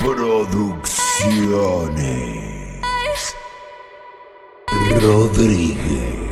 Producciones. Rodríguez.